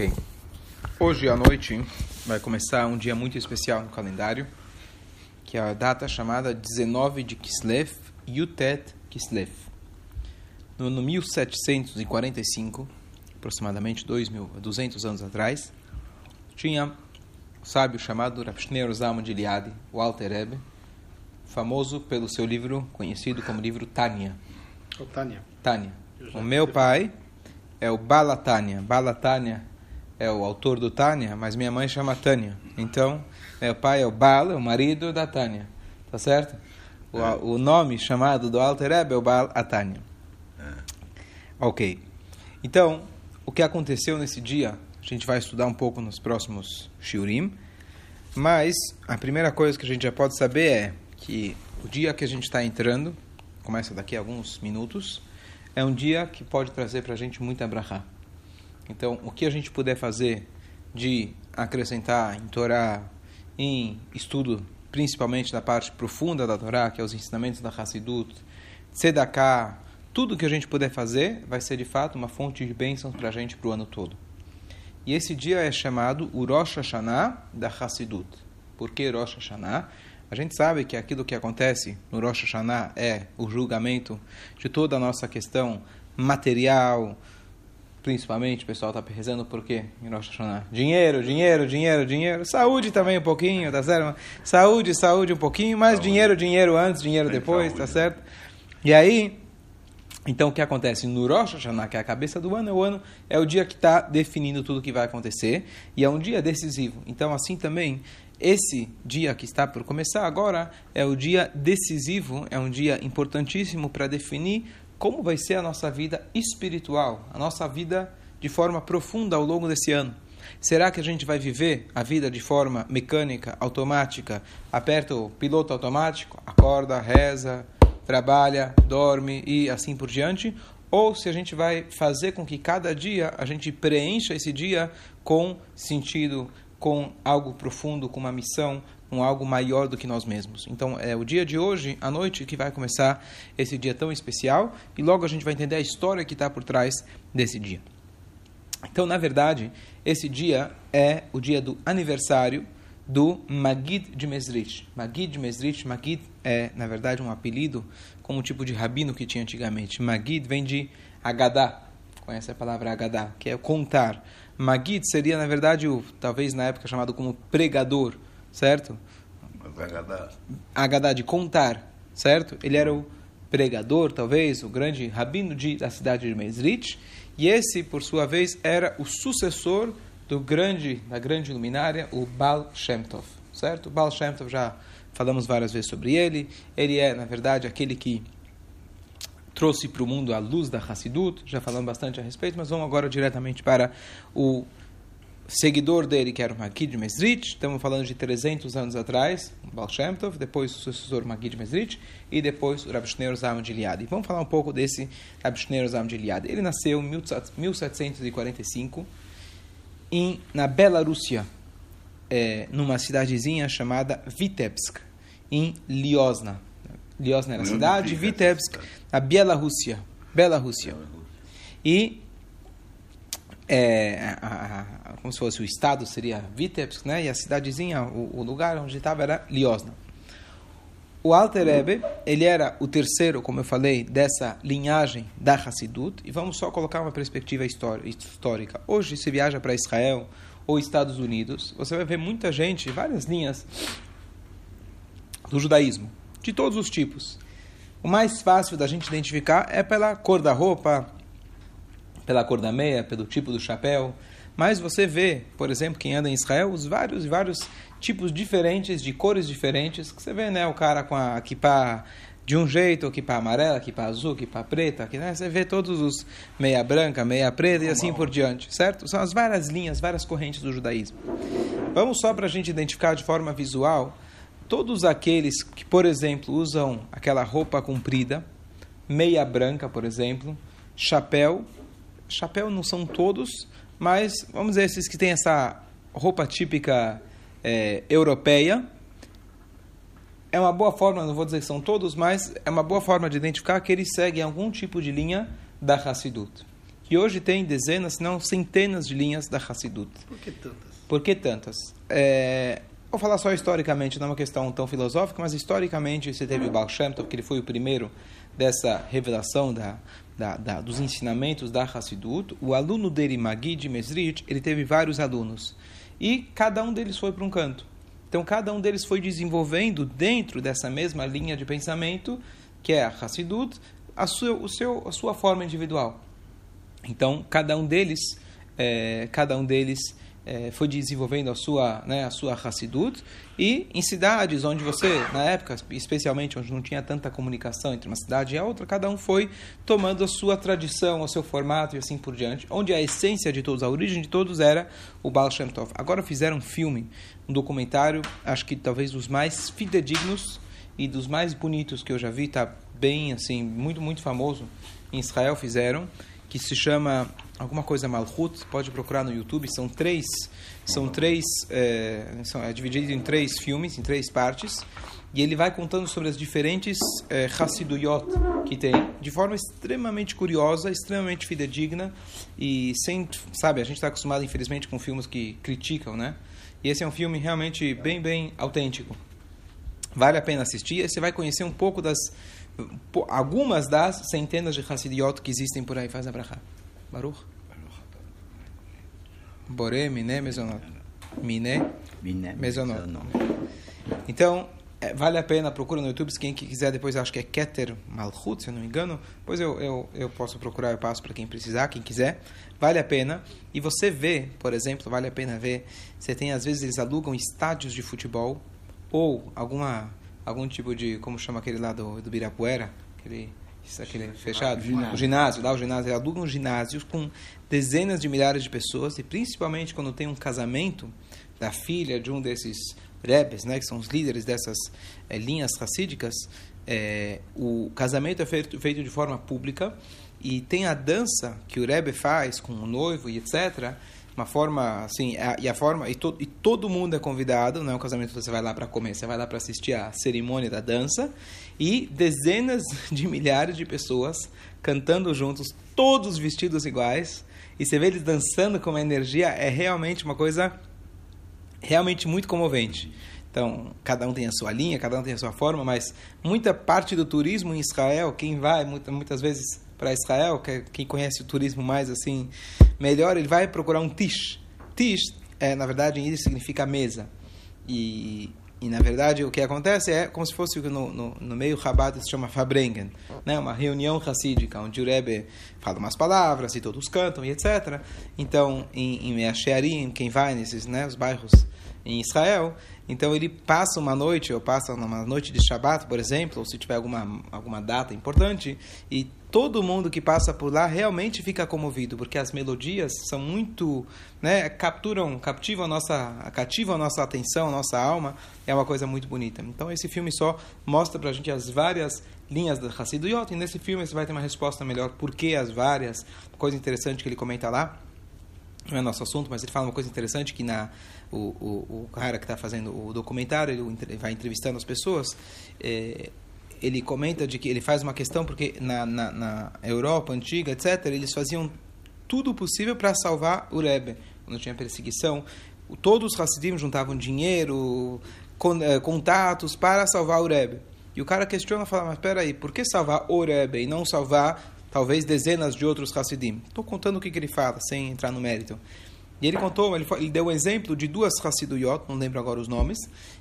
Ok. Hoje à noite vai começar um dia muito especial no calendário, que é a data chamada 19 de Kislev, Yutet Kislev. No ano 1745, aproximadamente 200 anos atrás, tinha um sábio chamado Rav Shneur Zalman de Liade, o Alter Rebbe, famoso pelo seu livro conhecido como livro Tânia. O Tânia. Tânia. O meu pai é o Balatânia. Balatânia é o autor do Tânia, mas minha mãe chama Tânia. Então, meu pai é o Bal, é o marido da Tânia. Tá certo? O, É. o nome chamado do Alter Rebbe é o Bal Atânia. Ok. Então, o que aconteceu nesse dia, a gente vai estudar um pouco nos próximos shiurim, mas a primeira coisa que a gente já pode saber é que o dia que a gente está entrando, começa daqui a alguns minutos, é um dia que pode trazer para a gente muita brachá. Então, o que a gente puder fazer de acrescentar em Torá, em estudo, principalmente da parte profunda da Torá, que é os ensinamentos da Hassidut, Tzedakah, tudo que a gente puder fazer vai ser de fato uma fonte de bênçãos para a gente para o ano todo. E esse dia é chamado o Rosh Hashanah da Hassidut. Por que Rosh Hashanah? A gente sabe que aquilo que acontece no Rosh Hashanah é o julgamento de toda a nossa questão material, principalmente, o pessoal está rezando por quê em Rosh Hashanah? Dinheiro, dinheiro, dinheiro, dinheiro. Saúde também um pouquinho, tá certo? Saúde, saúde um pouquinho, mas Saúde. dinheiro, dinheiro antes, dinheiro Tem depois, saúde, tá né? certo? E aí, então o que acontece? No Rosh Hashanah, que é a cabeça do ano, é o ano é o dia que está definindo tudo o que vai acontecer e é um dia decisivo. Então, assim também, esse dia que está por começar agora é o dia decisivo, é um dia importantíssimo para definir como vai ser a nossa vida espiritual, a nossa vida de forma profunda ao longo desse ano. Será que a gente vai viver a vida de forma mecânica, automática? Aperta o piloto automático, acorda, reza, trabalha, dorme e assim por diante? Ou se a gente vai fazer com que cada dia a gente preencha esse dia com sentido, com algo profundo, com uma missão, com algo maior do que nós mesmos. Então é o dia de hoje, à noite, que vai começar esse dia tão especial e logo a gente vai entender a história que está por trás desse dia. Então, na verdade, esse dia é o dia do aniversário do Magid de Mesrit. Magid de Mesrit, Magid é, na verdade, um apelido como um tipo de rabino que tinha antigamente. Magid vem de Agadá, conhece a palavra Agadá, que é contar. Magid seria, na verdade, o, talvez na época chamado como pregador, certo? Mas Agadá. De contar, certo? Ele era o pregador, talvez, o grande rabino de, da cidade de Mesrit, e esse, por sua vez, era o sucessor do grande, da grande luminária, o Baal Shem Tov, certo? O Baal Shem Tov já falamos várias vezes sobre ele. Ele é, na verdade, aquele que trouxe para o mundo a luz da Hassidut, já falamos bastante a respeito, mas vamos agora diretamente para o seguidor dele, que era o Magid Mesrit, estamos falando de 300 anos atrás, Baal Shem Tov, depois o sucessor Magid Mesrit, e depois o Rav Shneur Zalman de Liad. E vamos falar um pouco desse Rav Shneur Zalman de Liad. Ele nasceu em 1745 em, na Bielorrússia, é, numa cidadezinha chamada Vitebsk, em Liosna. Liosna era a cidade, Vitebsk, na Bielorrússia. Bielorrússia. E é, a- a- como se fosse o estado seria Vitebsk, né? E a cidadezinha, o, o lugar onde estava era Liosna. O Alter Rebbe, ele era o terceiro, como eu falei, dessa linhagem da Hassidut. E vamos só colocar uma perspectiva histórica. Hoje, se viaja para Israel ou Estados Unidos, você vai ver muita gente, várias linhas do judaísmo, de todos os tipos. O mais fácil da gente identificar é pela cor da roupa, pela cor da meia, pelo tipo do chapéu. Mas você vê, por exemplo, quem anda em Israel, os vários vários tipos diferentes, de cores diferentes, que você vê, né? O cara com a kippah de um jeito, kippah amarela, kippah azul, kippah preta, que, né? Você vê todos os meia branca, meia preta e assim por diante, certo? São as várias linhas, várias correntes do judaísmo. Vamos só para a gente identificar de forma visual todos aqueles que, por exemplo, usam aquela roupa comprida, meia branca, por exemplo, chapéu. Chapéu não são todos, mas vamos dizer esses que têm essa roupa típica eh, europeia. É uma boa forma, não vou dizer que são todos, mas é uma boa forma de identificar que eles seguem algum tipo de linha da Hassidut. E hoje tem dezenas, se não centenas de linhas da Hassidut. Por que tantas? Por que tantas? É, vou falar só historicamente, não é uma questão tão filosófica, mas historicamente você teve o Baal Shem Tov, que ele foi o primeiro dessa revelação da, da, da, dos ensinamentos da Hassidut. O aluno dele, Magid Mesrit, ele teve vários alunos. E cada um deles foi para um canto. Então, cada um deles foi desenvolvendo dentro dessa mesma linha de pensamento, que é a Hassidut, a sua, o seu, a sua forma individual. Então, cada um deles, é, cada um deles é, foi desenvolvendo a sua, né, a sua Hassidut, e em cidades onde você, na época, especialmente onde não tinha tanta comunicação entre uma cidade e a outra, cada um foi tomando a sua tradição, o seu formato e assim por diante, onde a essência de todos, a origem de todos era o Baal Shem Tov. Agora fizeram um filme, um documentário, acho que talvez dos mais fidedignos e dos mais bonitos que eu já vi, tá bem assim, muito, muito famoso, em Israel fizeram, que se chama alguma coisa Malchut, pode procurar no YouTube, são três, são três, é, são, é dividido em três filmes, em três partes, e ele vai contando sobre as diferentes é, Hassiduyot que tem, de forma extremamente curiosa, extremamente fidedigna, e sem, sabe, a gente está acostumado, infelizmente, com filmes que criticam, né? E esse é um filme realmente bem, bem autêntico. Vale a pena assistir, e você vai conhecer um pouco das, algumas das centenas de Hassidiot que existem por aí. Faz a. Baruch. Boré, Miné, Mezonot. Miné, Mezonot. Então, é, vale a pena, procura no YouTube, se quem quiser depois, acho que é Keter Malchut, se eu não me engano, depois eu, eu, eu posso procurar, eu passo para quem precisar, quem quiser, vale a pena, e você vê, por exemplo, vale a pena ver, você tem, às vezes, eles alugam estádios de futebol, ou alguma, algum tipo de, como chama aquele lá do, do Birapuera, aquele isso aquele fechado, ginásio. o ginásio, lá o ginásio, alugam ginásios com dezenas de milhares de pessoas e principalmente quando tem um casamento da filha de um desses rebes, né, que são os líderes dessas é, linhas racídicas, é, o casamento é feito, feito de forma pública e tem a dança que o rebe faz com o noivo e etc uma forma assim a, e a forma e, to, e todo mundo é convidado não é um casamento você vai lá para comer você vai lá para assistir a cerimônia da dança e dezenas de milhares de pessoas cantando juntos todos vestidos iguais e você vê eles dançando com uma energia é realmente uma coisa realmente muito comovente. Então cada um tem a sua linha cada um tem a sua forma mas muita parte do turismo em Israel quem vai muitas vezes para Israel, que é quem conhece o turismo mais assim melhor, ele vai procurar um tish. Tish, é, na verdade, em Yiddish significa mesa. E, e, na verdade, o que acontece é como se fosse no, no, no meio Chabad se chama Fabrengen, né? uma reunião racídica, onde o Rebbe fala umas palavras e todos cantam e etc. Então, em, em Meachearim, quem vai nesses né, os bairros em Israel, então ele passa uma noite, ou passa uma noite de Shabat, por exemplo, ou se tiver alguma, alguma data importante, e todo mundo que passa por lá realmente fica comovido, porque as melodias são muito, né, capturam, captivam a nossa, cativam a nossa atenção, a nossa alma, é uma coisa muito bonita. Então esse filme só mostra para a gente as várias linhas da Hassiduyot, e nesse filme você vai ter uma resposta melhor por que as várias, coisa interessante que ele comenta lá, não é nosso assunto, mas ele fala uma coisa interessante que na o, o, o cara que está fazendo o documentário ele vai entrevistando as pessoas é, ele comenta de que ele faz uma questão porque na, na, na Europa antiga, etc., eles faziam tudo possível para salvar o Rebbe. Quando tinha perseguição, todos os Hassidim juntavam dinheiro, eh, contatos para salvar o Rebbe. E o cara questiona fala, mas espera aí, por que salvar o Rebbe e não salvar talvez dezenas de outros Hassidim? Estou contando o que, que, ele fala, sem entrar no mérito. E ele contou, ele, ele deu um exemplo de duas Hassiduyot, não lembro agora os nomes,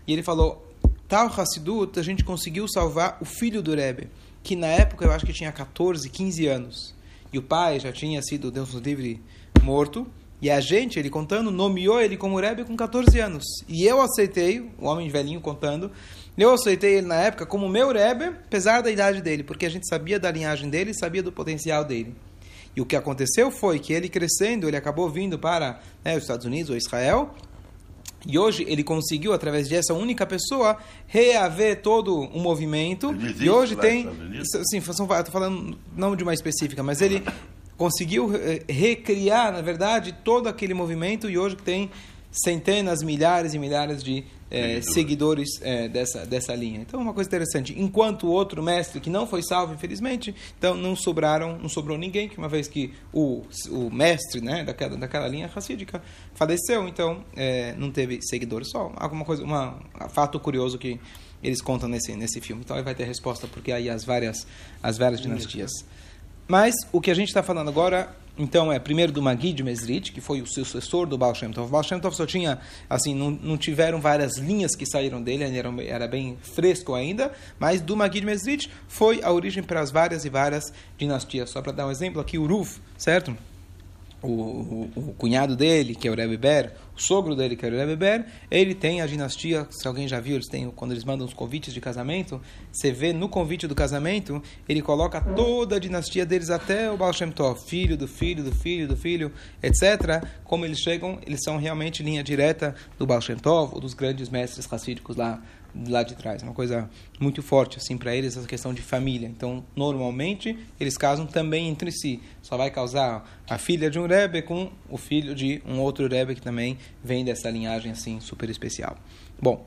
e ele falou, tal Hassidut, a gente conseguiu salvar o filho do Rebbe, que na época eu acho que tinha 14, 15 anos. E o pai já tinha sido, Deus nos livre, morto. E a gente, ele contando, nomeou ele como Rebbe com 14 anos. E eu aceitei, o homem velhinho contando, eu aceitei ele na época como meu Rebbe, apesar da idade dele, porque a gente sabia da linhagem dele, sabia do potencial dele. E o que aconteceu foi que ele crescendo, ele acabou vindo para né, os Estados Unidos ou Israel, e hoje ele conseguiu, através dessa única pessoa, reaver todo um movimento. E hoje tem. Sim, estou falando não de uma específica, mas ele conseguiu recriar, na verdade, todo aquele movimento. E hoje tem centenas, milhares e milhares de é, seguidores é, dessa, dessa linha. Então, uma coisa interessante. Enquanto o outro mestre, que não foi salvo, infelizmente, então não sobraram, não sobrou ninguém, que uma vez que o, o mestre né, daquela, daquela linha racídica faleceu, então é, não teve seguidores. Só alguma coisa, uma, um fato curioso que eles contam nesse, nesse filme. Então, aí vai ter resposta, porque aí as várias, as várias dinastias. Mas o que a gente está falando agora então, é primeiro do Magid Mesrit, que foi o sucessor do Baal Shem Tov. Baal Shem Tov só tinha, assim, não, não tiveram várias linhas que saíram dele, ele era, era bem fresco ainda, mas do Magid Mesrit foi a origem para as várias e várias dinastias. Só para dar um exemplo aqui, o Ruf, certo? O, o, o, cunhado dele, que é o Rebbe Ber, o sogro dele, que é o Rebbe Ber, ele tem a dinastia, se alguém já viu, eles têm, quando eles mandam os convites de casamento, você vê no convite do casamento, ele coloca toda a dinastia deles até o Baal Shem Tov, filho do filho do filho do filho, etc. Como eles chegam, eles são realmente linha direta do Baal Shem Tov, ou dos grandes mestres racídicos lá lá de trás. Uma coisa muito forte assim para eles essa questão de família. Então, normalmente eles casam também entre si. Só vai causar a filha de um rebbe com o filho de um outro rebbe que também vem dessa linhagem assim super especial. Bom,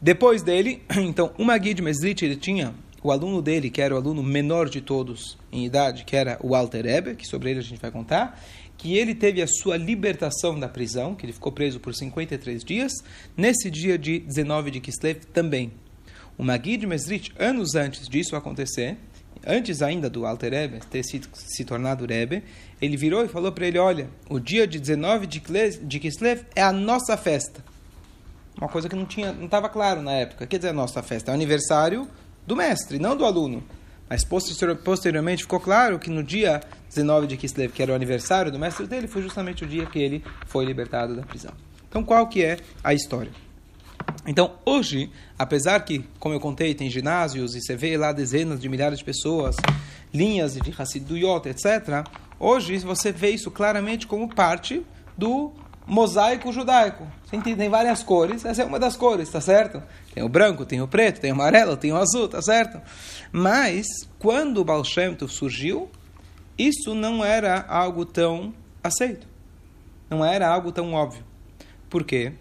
depois dele, então, o Magid Mesrit ele tinha o aluno dele, que era o aluno menor de todos em idade, que era o Alter Rebbe, que sobre ele a gente vai contar, que ele teve a sua libertação da prisão, que ele ficou preso por 53 dias, nesse dia de 19 de Kislev também. O Magid Mesrit, anos antes disso acontecer, antes ainda do Alter Rebbe ter sido, se tornado Rebbe, ele virou e falou para ele, olha, o dia de 19 de Kislev é a nossa festa. Uma coisa que não tinha, não estava claro na época. Quer dizer, a nossa festa é o aniversário do mestre, não do aluno. Mas posteriormente ficou claro que no dia 19 de Kislev, que era o aniversário do mestre dele, foi justamente o dia que ele foi libertado da prisão. Então, qual que é a história? Então, hoje, apesar que, como eu contei, tem ginásios e você vê lá dezenas de milhares de pessoas, linhas de Hassiduyot, etc., hoje você vê isso claramente como parte do mosaico judaico. Tem várias cores, essa é uma das cores, tá certo? Tem o branco, tem o preto, tem o amarelo, tem o azul, tá certo? Mas, quando o Baal Shem Tov surgiu, isso não era algo tão aceito. Não era algo tão óbvio. Por quê?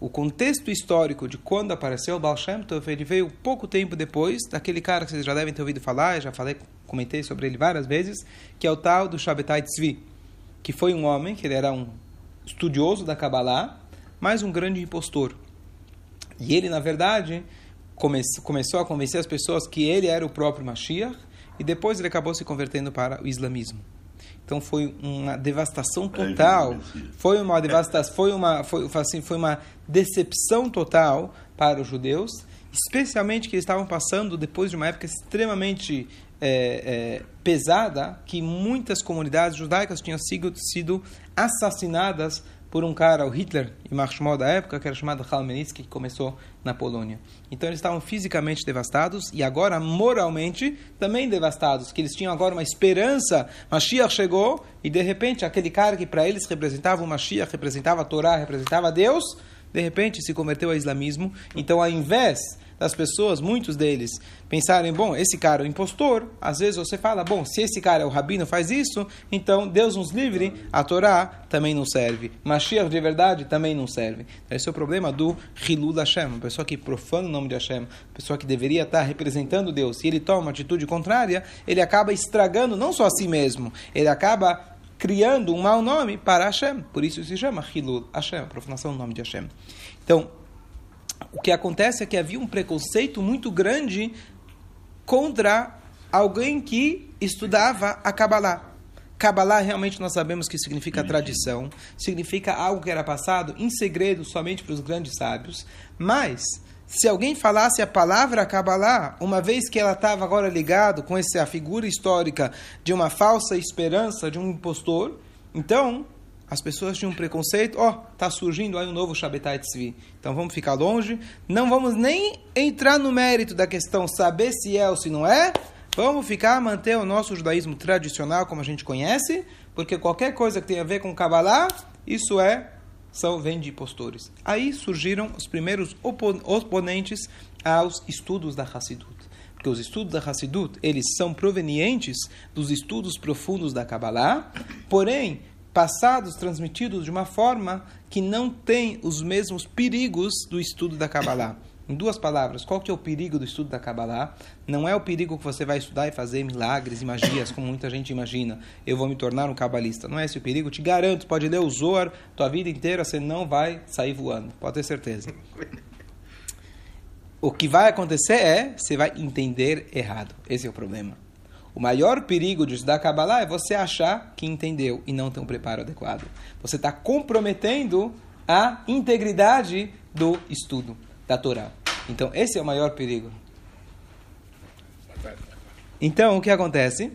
O contexto histórico de quando apareceu o Baal Shem Tov, ele veio pouco tempo depois daquele cara que vocês já devem ter ouvido falar, já falei, comentei sobre ele várias vezes, que é o tal do Shabbatai Tzvi, que foi um homem, que ele era um estudioso da Kabbalah, mas um grande impostor. E ele, na verdade, come começou a convencer as pessoas que ele era o próprio Mashiach, e depois ele acabou se convertendo para o islamismo. Então foi uma devastação total, foi uma devastação, foi uma, foi, assim, foi uma decepção total para os judeus, especialmente que eles estavam passando depois de uma época extremamente é, é, pesada, que muitas comunidades judaicas tinham sido, sido assassinadas por um cara, o Hitler e Marshmal da época, que era chamado Khmelnytsky, que começou na Polônia. Então eles estavam fisicamente devastados e agora moralmente também devastados, que eles tinham agora uma esperança. Mashiach chegou e de repente aquele cara que para eles representava o Mashiach, representava a Torá, representava Deus, de repente se converteu ao islamismo. Então ao invés das pessoas, muitos deles, pensarem, bom, esse cara é o impostor, às vezes você fala, bom, se esse cara é o rabino, faz isso, então Deus nos livre, a Torá também não serve. Mashiach de verdade também não serve. Esse é o problema do Hilul Hashem, uma pessoa que profana o nome de Hashem, uma pessoa que deveria estar representando Deus, e ele toma uma atitude contrária, ele acaba estragando não só a si mesmo, ele acaba criando um mau nome para Hashem. Por isso se chama Hilul Hashem, a profanação do nome de Hashem. Então, o que acontece é que havia um preconceito muito grande contra alguém que estudava a Kabbalah. Kabbalah realmente nós sabemos que significa tradição, significa algo que era passado em segredo somente para os grandes sábios, mas se alguém falasse a palavra Kabbalah, uma vez que ela estava agora ligado com essa figura histórica de uma falsa esperança de um impostor, então as pessoas tinham um preconceito, ó, oh, surgindo aí um novo Shabbatai Tzvi. Então vamos ficar longe, não vamos nem entrar no mérito da questão saber se é ou se não é. Vamos ficar manter o nosso judaísmo tradicional como a gente conhece, porque qualquer coisa que tenha a ver com Kabbalah, isso é são vem de impostores. Aí surgiram os primeiros oponentes aos estudos da Hassidut. Porque os estudos da Hassidut, eles são provenientes dos estudos profundos da Kabbalah, porém passados, transmitidos de uma forma que não tem os mesmos perigos do estudo da Kabbalah. Em duas palavras, qual que é o perigo do estudo da Kabbalah? Não é o perigo que você vai estudar e fazer milagres e magias, como muita gente imagina. Eu vou me tornar um cabalista. Não é esse o perigo. Te garanto, pode ler o Zohar tua vida inteira, você não vai sair voando. Pode ter certeza. O que vai acontecer é, você vai entender errado. Esse é o problema. O maior perigo de estudar Kabbalah é você achar que entendeu e não tem um preparo adequado. Você está comprometendo a integridade do estudo da Torá. Então, esse é o maior perigo. Então, o que acontece?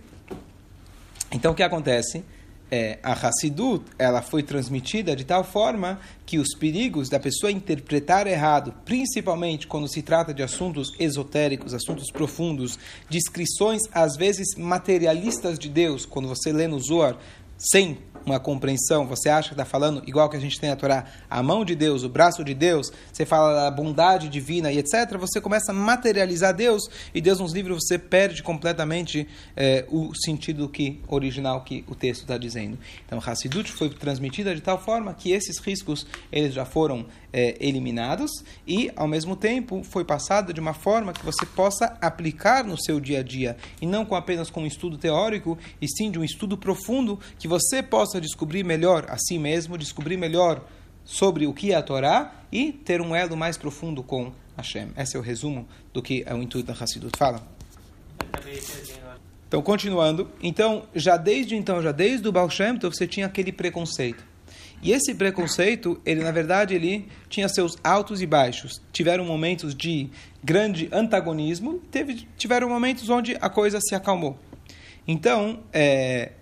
Então, o que acontece? É, a Hassidut, ela foi transmitida de tal forma que os perigos da pessoa interpretar errado, principalmente quando se trata de assuntos esotéricos, assuntos profundos, descrições às vezes materialistas de Deus, quando você lê no Zohar, sem uma compreensão, você acha que está falando igual que a gente tem a Torá, a mão de Deus, o braço de Deus, você fala da bondade divina e etc., você começa a materializar Deus e Deus nos livros você perde completamente é, o sentido que original que o texto está dizendo. Então, Hassidut foi transmitida de tal forma que esses riscos eles já foram é, eliminados e, ao mesmo tempo, foi passado de uma forma que você possa aplicar no seu dia a dia e não com apenas com um estudo teórico, e sim de um estudo profundo que você possa descobrir melhor a si mesmo, descobrir melhor sobre o que é a Torá e ter um elo mais profundo com Hashem. Esse é o resumo do que é o intuito da Hassidut. Fala. Então, continuando. Então, já desde então, já desde o Baal Shem você tinha aquele preconceito. E esse preconceito, ele na verdade, ele tinha seus altos e baixos. Tiveram momentos de grande antagonismo, teve, tiveram momentos onde a coisa se acalmou. Então, é,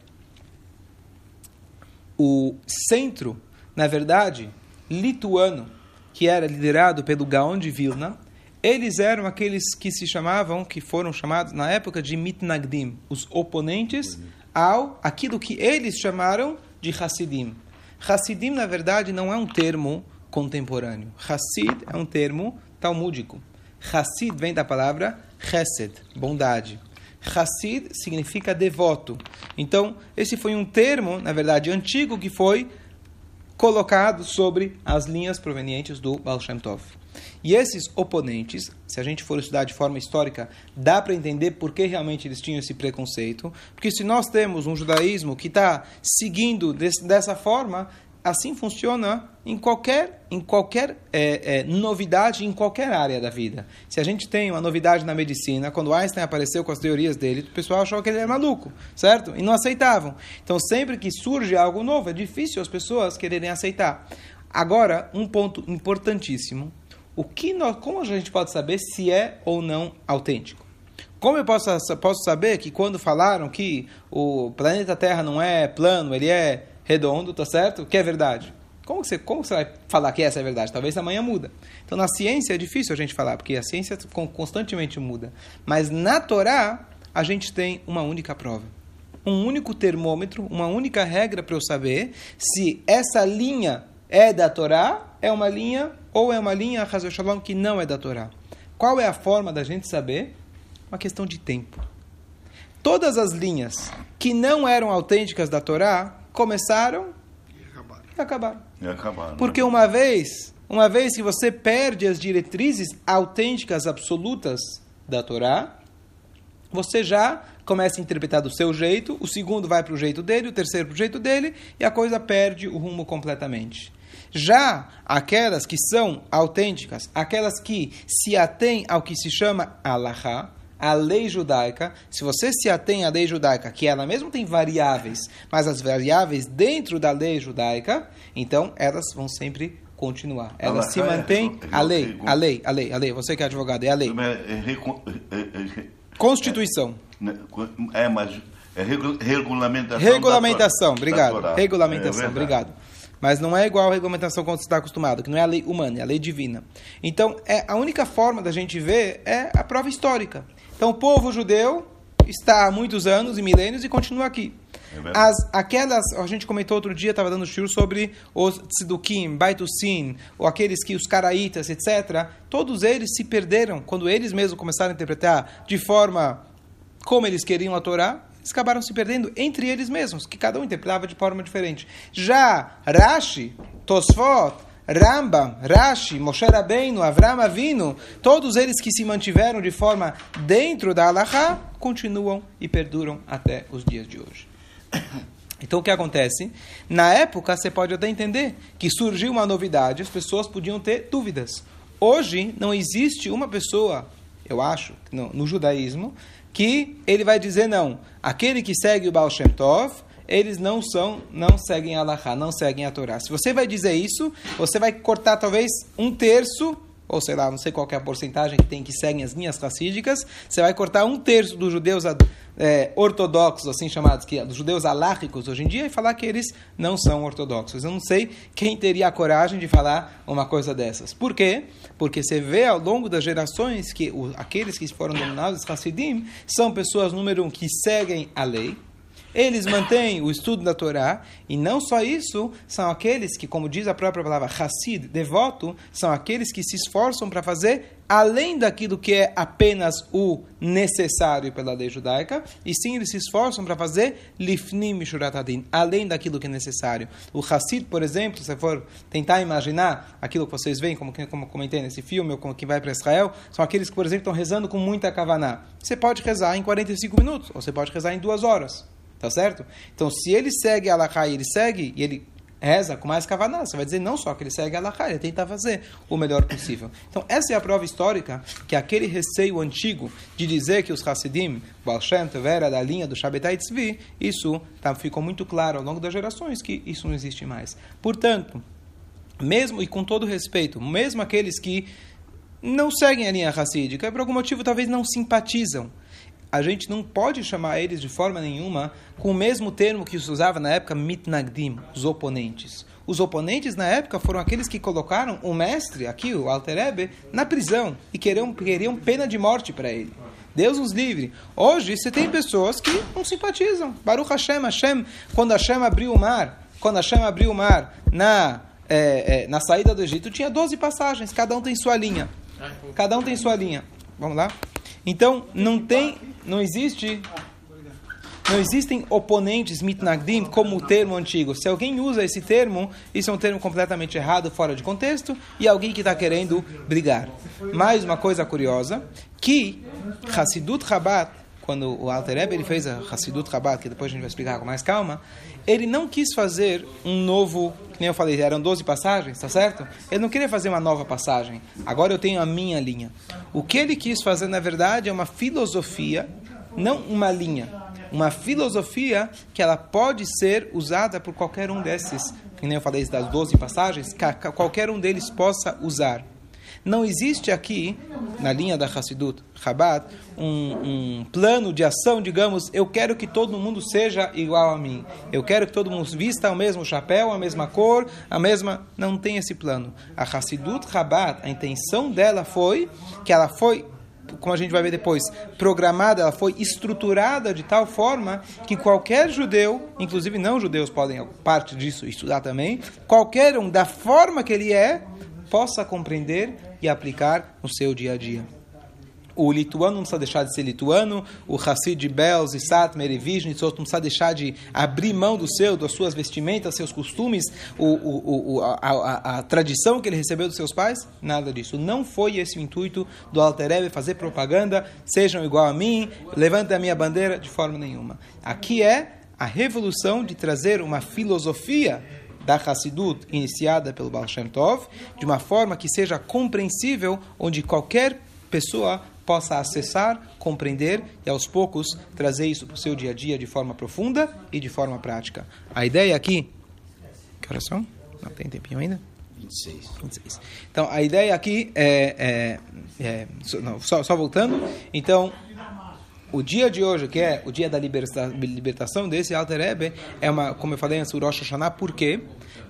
o centro, na verdade, lituano, que era liderado pelo Gaon de Vilna, eles eram aqueles que se chamavam, que foram chamados na época de mitnagdim, os oponentes ao aquilo que eles chamaram de Hassidim. Hassidim, na verdade, não é um termo contemporâneo. Hassid é um termo talmúdico. Hassid vem da palavra chesed, bondade. Hassid significa devoto. Então, esse foi um termo, na verdade, antigo que foi colocado sobre as linhas provenientes do Baal Shem Tov. E esses oponentes, se a gente for estudar de forma histórica, dá para entender por que realmente eles tinham esse preconceito. Porque se nós temos um judaísmo que está seguindo desse, dessa forma, assim funciona em qualquer, em qualquer é, é, novidade, em qualquer área da vida. Se a gente tem uma novidade na medicina, quando Einstein apareceu com as teorias dele, o pessoal achou que ele era maluco, certo? E não aceitavam. Então, sempre que surge algo novo, é difícil as pessoas quererem aceitar. Agora, um ponto importantíssimo o que nós, como a gente pode saber se é ou não autêntico? Como eu posso, posso saber que quando falaram que o planeta Terra não é plano, ele é redondo, tá certo? Que é verdade. Como você, como você vai falar que essa é verdade? Talvez amanhã muda. Então, na ciência é difícil a gente falar, porque a ciência constantemente muda. Mas na Torá, a gente tem uma única prova. Um único termômetro, uma única regra para eu saber se essa linha é da Torá, é uma linha, ou é uma linha, Shalom, que não é da Torá. Qual é a forma da gente saber? Uma questão de tempo. Todas as linhas que não eram autênticas da Torá começaram e acabaram. E acabaram. E acabaram. Porque uma vez, uma vez que você perde as diretrizes autênticas absolutas da Torá, você já começa a interpretar do seu jeito, o segundo vai para o jeito dele, o terceiro para o jeito dele, e a coisa perde o rumo completamente. Já aquelas que são autênticas, aquelas que se atêm ao que se chama Allahá, a lei judaica, se você se atém à lei judaica, que ela mesmo tem variáveis, mas as variáveis dentro da lei judaica, então elas vão sempre continuar. Elas se mantêm a lei, a lei, a lei, a lei. Você que é advogado, é a lei. Constituição. É, mas é regulamentação. Regulamentação, obrigado. Regulamentação, obrigado mas não é igual a regulamentação como você está acostumado, que não é a lei humana, é a lei divina. Então, é, a única forma da gente ver é a prova histórica. Então, o povo judeu está há muitos anos e milênios e continua aqui. É As, aquelas, a gente comentou outro dia, estava dando show sobre os Tzidukim, Baitusin, ou aqueles que, os Caraítas, etc. Todos eles se perderam quando eles mesmos começaram a interpretar de forma como eles queriam a Torá, eles acabaram se perdendo entre eles mesmos, que cada um interpretava de forma diferente. Já Rashi, Tosfot, Rambam, Rashi, Moshe Rabbeinu, Avram Avinu, todos eles que se mantiveram de forma dentro da Halakha, continuam e perduram até os dias de hoje. Então o que acontece? Na época você pode até entender que surgiu uma novidade, as pessoas podiam ter dúvidas. Hoje não existe uma pessoa, eu acho, no, no judaísmo, que ele vai dizer não. Aquele que segue o Baal Shem Tov, eles não são, não seguem a Allahá, não seguem a Torá. Se você vai dizer isso, você vai cortar talvez um terço ou sei lá, não sei qual é a porcentagem que tem que seguem as linhas racídicas, você vai cortar um terço dos judeus é, ortodoxos, assim chamados, que dos judeus alárricos hoje em dia, e falar que eles não são ortodoxos. Eu não sei quem teria a coragem de falar uma coisa dessas. Por quê? Porque você vê ao longo das gerações que o, aqueles que foram denominados Hassidim são pessoas, número um, que seguem a lei, eles mantêm o estudo da Torá, e não só isso, são aqueles que, como diz a própria palavra Hassid, devoto, são aqueles que se esforçam para fazer além daquilo que é apenas o necessário pela lei judaica, e sim eles se esforçam para fazer lifnim mishuratadin, além daquilo que é necessário. O Hassid, por exemplo, se for tentar imaginar aquilo que vocês veem, como, como comentei nesse filme, ou como que vai para Israel, são aqueles que, por exemplo, estão rezando com muita kavaná. Você pode rezar em 45 minutos, ou você pode rezar em duas horas. Tá certo? Então, se ele segue a Alaha e ele segue, e ele reza com mais kavaná, você vai dizer não só que ele segue a Alaha, ele tenta fazer o melhor possível. Então, essa é a prova histórica que aquele receio antigo de dizer que os Hassidim, Baal Shem era da linha do Shabbatai Tzvi, isso tá, ficou muito claro ao longo das gerações que isso não existe mais. Portanto, mesmo e com todo respeito, mesmo aqueles que não seguem a linha racídica, por algum motivo talvez não simpatizam a gente não pode chamar eles de forma nenhuma com o mesmo termo que se usava na época mitnagdim, os oponentes. Os oponentes na época foram aqueles que colocaram o mestre, aqui o Alterebe, na prisão e queriam, queriam pena de morte para ele. Deus nos livre. Hoje você tem pessoas que não simpatizam. Baruch Hashem, Hashem, quando Hashem abriu o mar, quando Hashem abriu o mar na, é, é, na saída do Egito, tinha 12 passagens, cada um tem sua linha. Cada um tem sua linha. Vamos lá? Então, não tem, não existe, não existem oponentes mitnagdim como o termo antigo. Se alguém usa esse termo, isso é um termo completamente errado, fora de contexto, e alguém que está querendo brigar. Mais uma coisa curiosa, que Hassidut Rabat, quando o Alter Rebbe ele fez a Hassidut Rabat, que depois a gente vai explicar com mais calma, ele não quis fazer um novo, que nem eu falei, eram 12 passagens, tá certo? Ele não queria fazer uma nova passagem. Agora eu tenho a minha linha. O que ele quis fazer, na verdade, é uma filosofia, não uma linha. Uma filosofia que ela pode ser usada por qualquer um desses, que nem eu falei das 12 passagens, que qualquer um deles possa usar. Não existe aqui, na linha da Hassidut Chabad, um, um, plano de ação, digamos, eu quero que todo mundo seja igual a mim. Eu quero que todo mundo vista o mesmo chapéu, a mesma cor, a mesma... Não tem esse plano. A Hassidut Chabad, a intenção dela foi que ela foi como a gente vai ver depois, programada, ela foi estruturada de tal forma que qualquer judeu, inclusive não judeus podem parte disso estudar também, qualquer um da forma que ele é, possa compreender e aplicar no seu dia a dia. O lituano não precisa deixar de ser lituano, o Hassid Belz, Satmer e Vizhnitz não precisa deixar de abrir mão do seu, das suas vestimentas, seus costumes, o, o, o, a, a, a, tradição que ele recebeu dos seus pais. Nada disso. Não foi esse o intuito do Alterebe fazer propaganda, sejam igual a mim, levantem a minha bandeira, de forma nenhuma. Aqui é a revolução de trazer uma filosofia da Hassidut iniciada pelo Baal Shem Tov, de uma forma que seja compreensível, onde qualquer pessoa possa acessar, compreender e aos poucos trazer isso para o seu dia a dia de forma profunda e de forma prática. A ideia aqui. Que horas são? Não tem tempinho ainda? 26. 26. Então, a ideia aqui é. é, é não, só, só voltando. Então, o dia de hoje, que é o dia da liberta, libertação desse Alter Ebe, é uma, como eu falei antes, o Rosh Hashanah, por quê?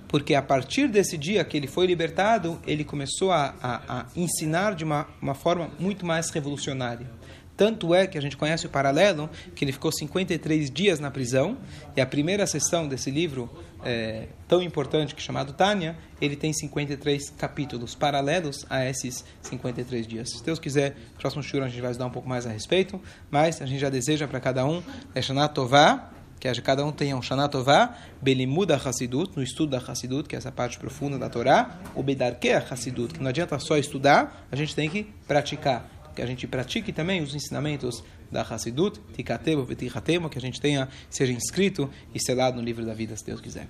Porque a partir desse dia que ele foi libertado, ele começou a, a, a ensinar de uma, uma forma muito mais revolucionária. Tanto é que a gente conhece o paralelo que ele ficou 53 dias na prisão e a primeira sessão desse livro é, tão importante que é chamado Tânia, ele tem 53 capítulos paralelos a esses 53 dias. Se Deus quiser, no próximo show a gente vai estudar um pouco mais a respeito, mas a gente já deseja para cada um Shana Tová, que cada um tenha um Shana Tová, Belimud Hassidut, no estudo da Hassidut, que é essa parte profunda da Torá, o Bedarke Hassidut, que não adianta só estudar, a gente tem que praticar que a gente pratique também os ensinamentos da Hassidut, Tikatebo, Vetihatemo, que a gente tenha, seja inscrito e selado no livro da vida, se Deus quiser.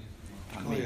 Amém.